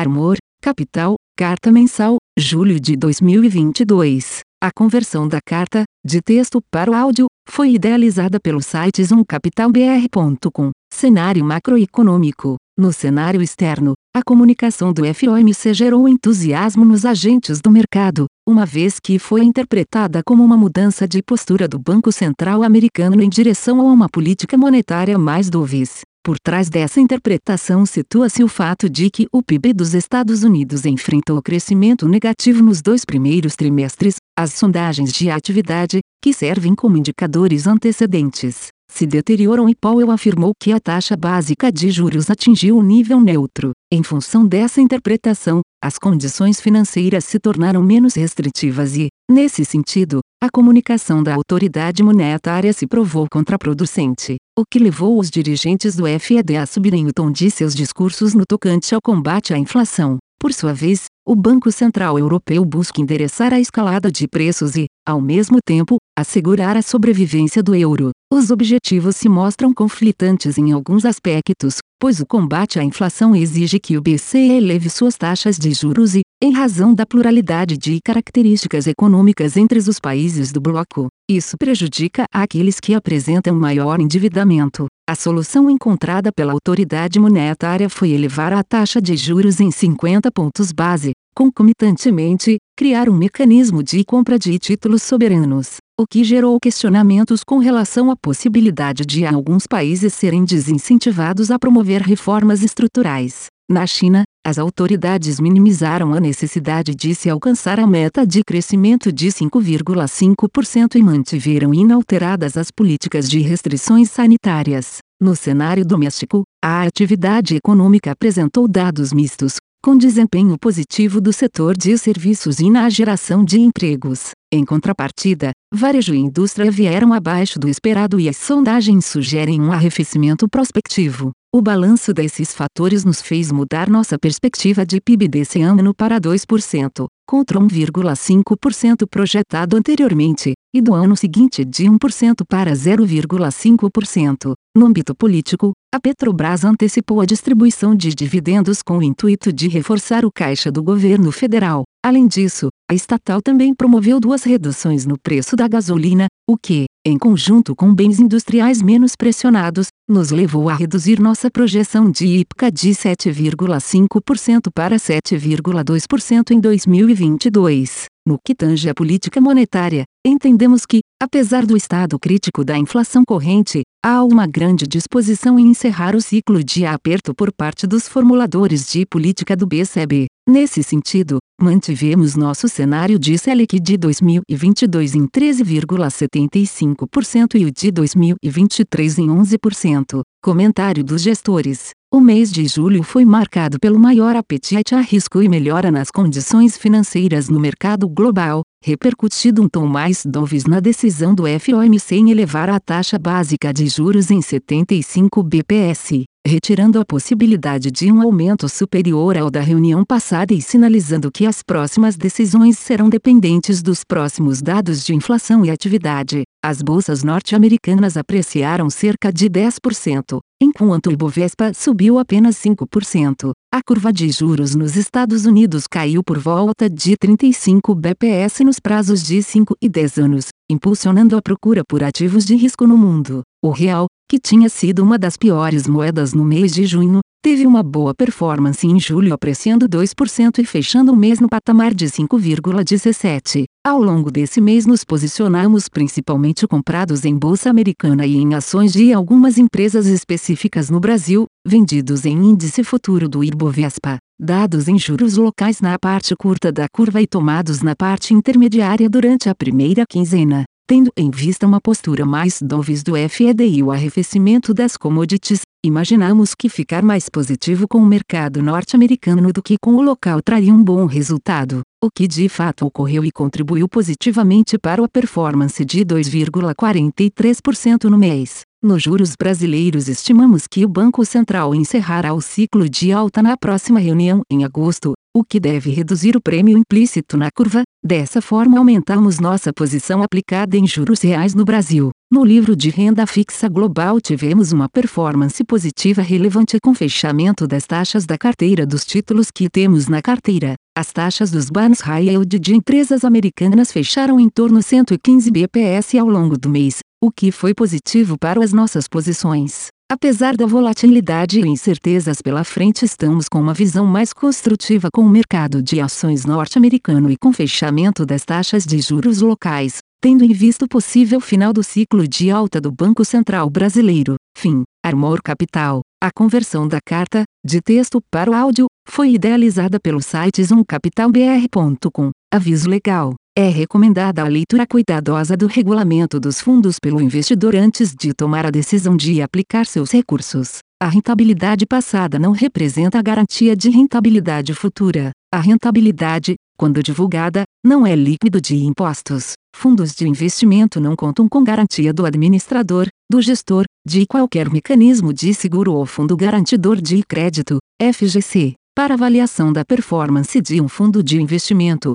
Armor, Capital, Carta Mensal, julho de 2022. A conversão da carta, de texto para o áudio, foi idealizada pelo site zoomcapitalbr.com. Cenário macroeconômico. No cenário externo, a comunicação do FOMC gerou entusiasmo nos agentes do mercado, uma vez que foi interpretada como uma mudança de postura do Banco Central americano em direção a uma política monetária mais dovish. Por trás dessa interpretação situa-se o fato de que o PIB dos Estados Unidos enfrentou crescimento negativo nos dois primeiros trimestres, as sondagens de atividade, que servem como indicadores antecedentes, se deterioram e Powell afirmou que a taxa básica de juros atingiu o nível neutro. Em função dessa interpretação, as condições financeiras se tornaram menos restritivas e, nesse sentido, a comunicação da autoridade monetária se provou contraproducente, o que levou os dirigentes do FED a subirem o tom de seus discursos no tocante ao combate à inflação. Por sua vez, o Banco Central Europeu busca endereçar a escalada de preços e, ao mesmo tempo, assegurar a sobrevivência do euro. Os objetivos se mostram conflitantes em alguns aspectos, pois o combate à inflação exige que o BCE eleve suas taxas de juros e, em razão da pluralidade de características econômicas entre os países do bloco, isso prejudica aqueles que apresentam maior endividamento. A solução encontrada pela autoridade monetária foi elevar a taxa de juros em 50 pontos base, concomitantemente, criar um mecanismo de compra de títulos soberanos, o que gerou questionamentos com relação à possibilidade de alguns países serem desincentivados a promover reformas estruturais. Na China, as autoridades minimizaram a necessidade de se alcançar a meta de crescimento de 5,5% e mantiveram inalteradas as políticas de restrições sanitárias. No cenário doméstico, a atividade econômica apresentou dados mistos, com desempenho positivo do setor de serviços e na geração de empregos. Em contrapartida, varejo e indústria vieram abaixo do esperado e as sondagens sugerem um arrefecimento prospectivo. O balanço desses fatores nos fez mudar nossa perspectiva de PIB desse ano para 2%, contra 1,5% projetado anteriormente, e do ano seguinte de 1% para 0,5%. No âmbito político, a Petrobras antecipou a distribuição de dividendos com o intuito de reforçar o caixa do governo federal. Além disso, a estatal também promoveu duas reduções no preço da gasolina, o que, em conjunto com bens industriais menos pressionados, nos levou a reduzir nossa projeção de IPCA de 7,5% para 7,2% em 2022. No que tange à política monetária, entendemos que, apesar do estado crítico da inflação corrente, há uma grande disposição em encerrar o ciclo de aperto por parte dos formuladores de política do BCB. Nesse sentido, mantivemos nosso cenário de Selic de 2022 em 13,75% e o de 2023 em 11%. Comentário dos gestores. O mês de julho foi marcado pelo maior apetite a risco e melhora nas condições financeiras no mercado global, repercutido um tom mais dovish na decisão do FOMC em elevar a taxa básica de juros em 75 bps, retirando a possibilidade de um aumento superior ao da reunião passada e sinalizando que as próximas decisões serão dependentes dos próximos dados de inflação e atividade. As bolsas norte-americanas apreciaram cerca de 10%, enquanto o Ibovespa subiu apenas 5%. A curva de juros nos Estados Unidos caiu por volta de 35 bps nos prazos de 5 e 10 anos, impulsionando a procura por ativos de risco no mundo. O real, que tinha sido uma das piores moedas no mês de junho, teve uma boa performance em julho apreciando 2% e fechando o mês no patamar de 5,17. Ao longo desse mês nos posicionamos principalmente comprados em bolsa americana e em ações de algumas empresas específicas no Brasil, vendidos em índice futuro do Ibovespa, dados em juros locais na parte curta da curva e tomados na parte intermediária durante a primeira quinzena. Tendo em vista uma postura mais dovish do FED e o arrefecimento das commodities, imaginamos que ficar mais positivo com o mercado norte-americano do que com o local traria um bom resultado, o que de fato ocorreu e contribuiu positivamente para a performance de 2,43% no mês. Nos juros brasileiros estimamos que o Banco Central encerrará o ciclo de alta na próxima reunião em agosto, o que deve reduzir o prêmio implícito na curva, dessa forma aumentamos nossa posição aplicada em juros reais no Brasil. No livro de renda fixa global tivemos uma performance positiva relevante com fechamento das taxas da carteira dos títulos que temos na carteira. As taxas dos bans high yield de empresas americanas fecharam em torno 115 bps ao longo do mês, o que foi positivo para as nossas posições. Apesar da volatilidade e incertezas pela frente, estamos com uma visão mais construtiva com o mercado de ações norte-americano e com fechamento das taxas de juros locais, tendo em vista o possível final do ciclo de alta do Banco Central Brasileiro. Fim. Armor Capital. A conversão da carta, de texto para o áudio, foi idealizada pelo site zoomcapitalbr.com. Aviso legal. É recomendada a leitura cuidadosa do regulamento dos fundos pelo investidor antes de tomar a decisão de aplicar seus recursos. A rentabilidade passada não representa a garantia de rentabilidade futura. A rentabilidade, quando divulgada, não é líquido de impostos. Fundos de investimento não contam com garantia do administrador, do gestor, de qualquer mecanismo de seguro ou fundo garantidor de crédito, FGC. Para avaliação da performance de um fundo de investimento,